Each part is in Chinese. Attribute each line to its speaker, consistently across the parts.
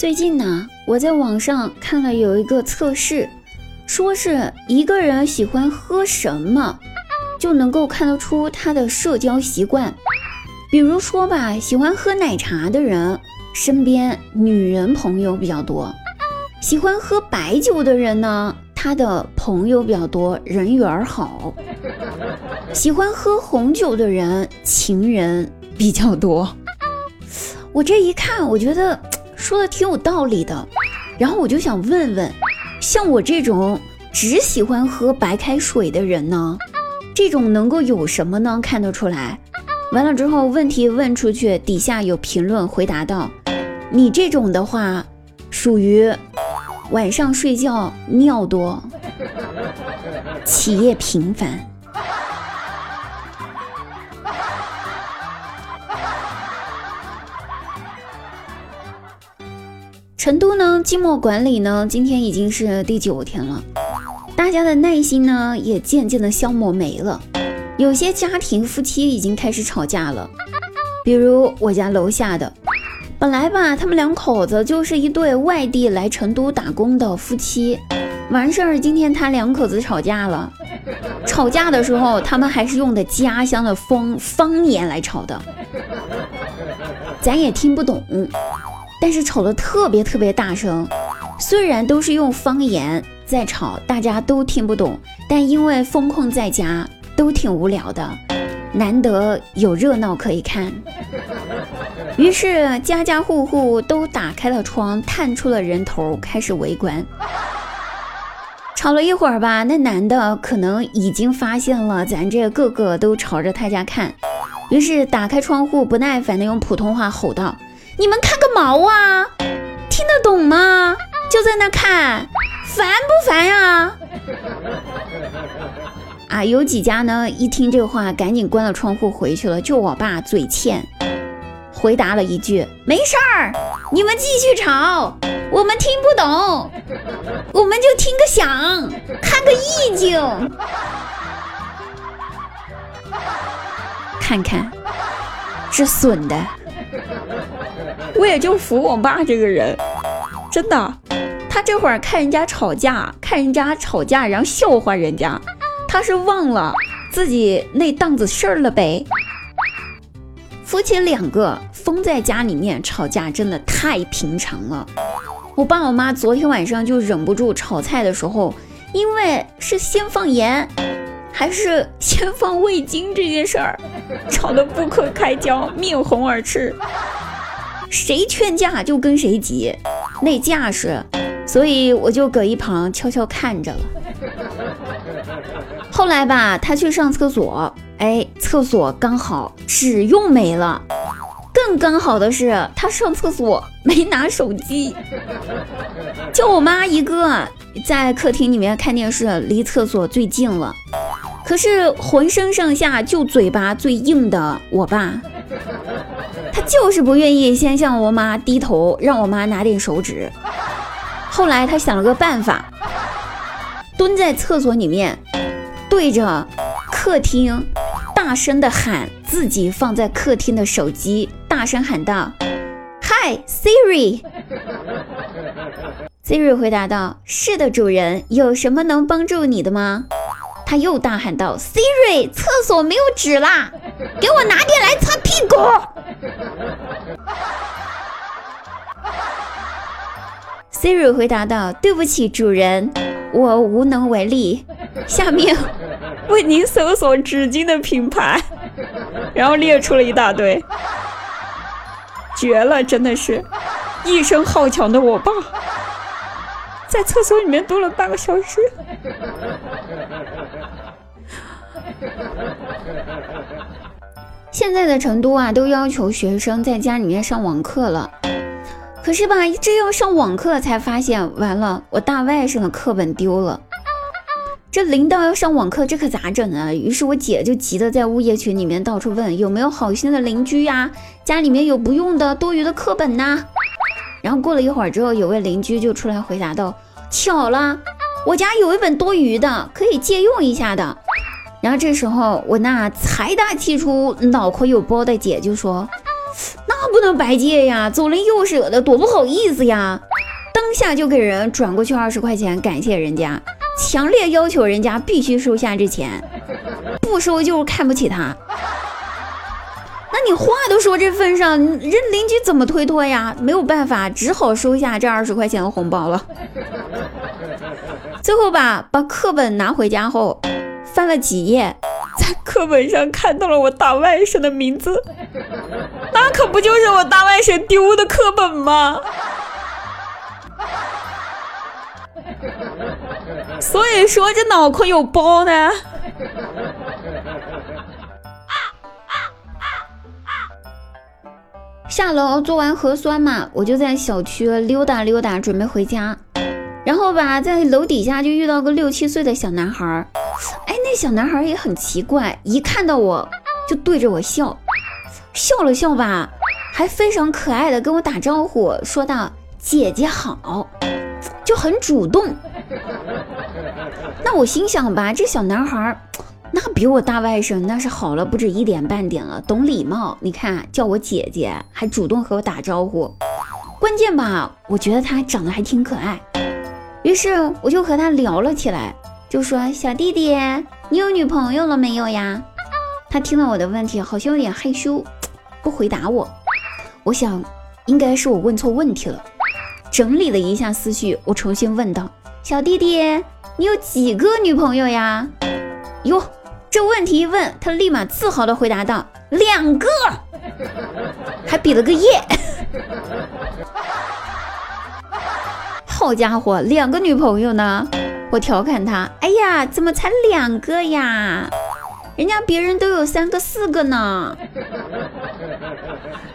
Speaker 1: 最近呢，我在网上看了有一个测试，说是一个人喜欢喝什么，就能够看得出他的社交习惯。比如说吧，喜欢喝奶茶的人，身边女人朋友比较多；喜欢喝白酒的人呢，他的朋友比较多，人缘好；喜欢喝红酒的人，情人比较多。我这一看，我觉得。说的挺有道理的，然后我就想问问，像我这种只喜欢喝白开水的人呢，这种能够有什么呢？看得出来。完了之后，问题问出去，底下有评论回答道：“你这种的话，属于晚上睡觉尿多，起夜频繁。”成都呢，寂寞管理呢，今天已经是第九天了，大家的耐心呢也渐渐的消磨没了，有些家庭夫妻已经开始吵架了，比如我家楼下的，本来吧，他们两口子就是一对外地来成都打工的夫妻，完事儿，今天他两口子吵架了，吵架的时候他们还是用的家乡的方方言来吵的，咱也听不懂。但是吵得特别特别大声，虽然都是用方言在吵，大家都听不懂，但因为封控在家，都挺无聊的，难得有热闹可以看。于是家家户户都打开了窗，探出了人头，开始围观。吵了一会儿吧，那男的可能已经发现了咱这个个都朝着他家看，于是打开窗户，不耐烦的用普通话吼道。你们看个毛啊！听得懂吗？就在那看，烦不烦呀？啊，有几家呢？一听这话，赶紧关了窗户回去了。就我爸嘴欠，回答了一句：“没事儿，你们继续吵，我们听不懂，我们就听个响，看个意境，看看这损的。”我也就服我爸这个人，真的，他这会儿看人家吵架，看人家吵架，然后笑话人家，他是忘了自己那档子事儿了呗。夫妻两个封在家里面吵架，真的太平常了。我爸我妈昨天晚上就忍不住炒菜的时候，因为是先放盐还是先放味精这件事儿，吵得不可开交，面红耳赤。谁劝架就跟谁急，那架势，所以我就搁一旁悄悄看着了。后来吧，他去上厕所，哎，厕所刚好纸用没了。更刚好的是，他上厕所没拿手机，就我妈一个在客厅里面看电视，离厕所最近了。可是浑身上下就嘴巴最硬的我爸。他就是不愿意先向我妈低头，让我妈拿点手纸。后来他想了个办法，蹲在厕所里面，对着客厅大声的喊自己放在客厅的手机，大声喊道：“Hi Siri。” Siri 回答道：“是的，主人，有什么能帮助你的吗？”他又大喊道：“Siri，厕所没有纸啦，给我拿点来擦屁股。” Siri 回答道：“对不起，主人，我无能为力。下面为您搜索纸巾的品牌，然后列出了一大堆，绝了，真的是一身好强的我爸，在厕所里面蹲了半个小时。”现在的成都啊，都要求学生在家里面上网课了。可是吧，这要上网课才发现，完了，我大外甥的课本丢了。这临到要上网课，这可咋整啊？于是我姐就急得在物业群里面到处问，有没有好心的邻居呀，家里面有不用的多余的课本呐。然后过了一会儿之后，有位邻居就出来回答道：“巧了，我家有一本多余的，可以借用一下的。”然后这时候，我那财大气粗、脑壳有包的姐就说：“那不能白借呀，走了又舍得，多不好意思呀！当下就给人转过去二十块钱，感谢人家，强烈要求人家必须收下这钱，不收就是看不起他。那你话都说这份上，人邻居怎么推脱呀？没有办法，只好收下这二十块钱的红包了。最后吧，把课本拿回家后，翻了几页，在课本上看到了我大外甥的名字，那可不就是我大外甥丢的课本吗？所以说这脑壳有包呢。下楼做完核酸嘛，我就在小区溜达溜达，准备回家。然后吧，在楼底下就遇到个六七岁的小男孩儿。这，小男孩也很奇怪，一看到我就对着我笑，笑了笑吧，还非常可爱的跟我打招呼，说道：“姐姐好。”就很主动。那我心想吧，这小男孩那比我大外甥那是好了不止一点半点了，懂礼貌。你看，叫我姐姐，还主动和我打招呼。关键吧，我觉得他长得还挺可爱。于是我就和他聊了起来，就说：“小弟弟，你有女朋友了没有呀？”他听了我的问题，好像有点害羞，不回答我。我想，应该是我问错问题了。整理了一下思绪，我重新问道：“小弟弟，你有几个女朋友呀？”哟，这问题一问，他立马自豪地回答道：“两个。”还比了个耶。好家伙，两个女朋友呢？我调侃他：“哎呀，怎么才两个呀？人家别人都有三个、四个呢。”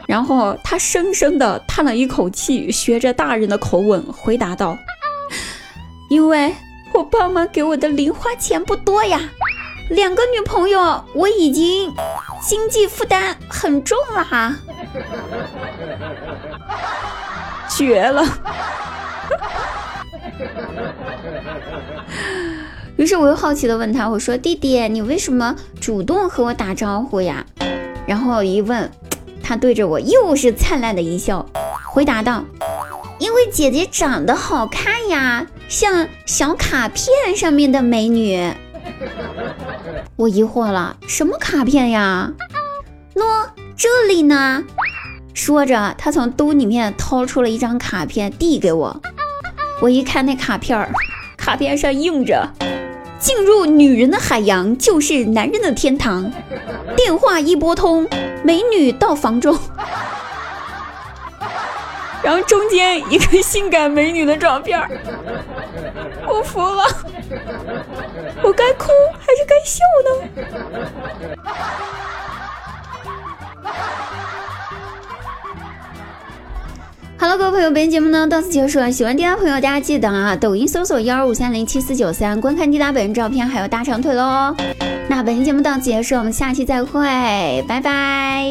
Speaker 1: 然后他深深的叹了一口气，学着大人的口吻回答道：“因为我爸妈给我的零花钱不多呀，两个女朋友我已经经济负担很重了哈，绝了。”于是我又好奇的问他：“我说弟弟，你为什么主动和我打招呼呀？”然后一问。他对着我又是灿烂的一笑，回答道：“因为姐姐长得好看呀，像小卡片上面的美女。”我疑惑了：“什么卡片呀？”“喏，这里呢。”说着，他从兜里面掏出了一张卡片递给我。我一看那卡片儿，卡片上印着：“进入女人的海洋就是男人的天堂。”电话一拨通。美女到房中，然后中间一个性感美女的照片我服了，我该哭还是该笑呢好了，各位朋友，本期节目呢到此结束了。喜欢滴答朋友，大家记得啊，抖音搜索幺二五三零七四九三，观看滴答本人照片，还有大长腿喽。那本期节目到此结束，我们下期再会，拜拜。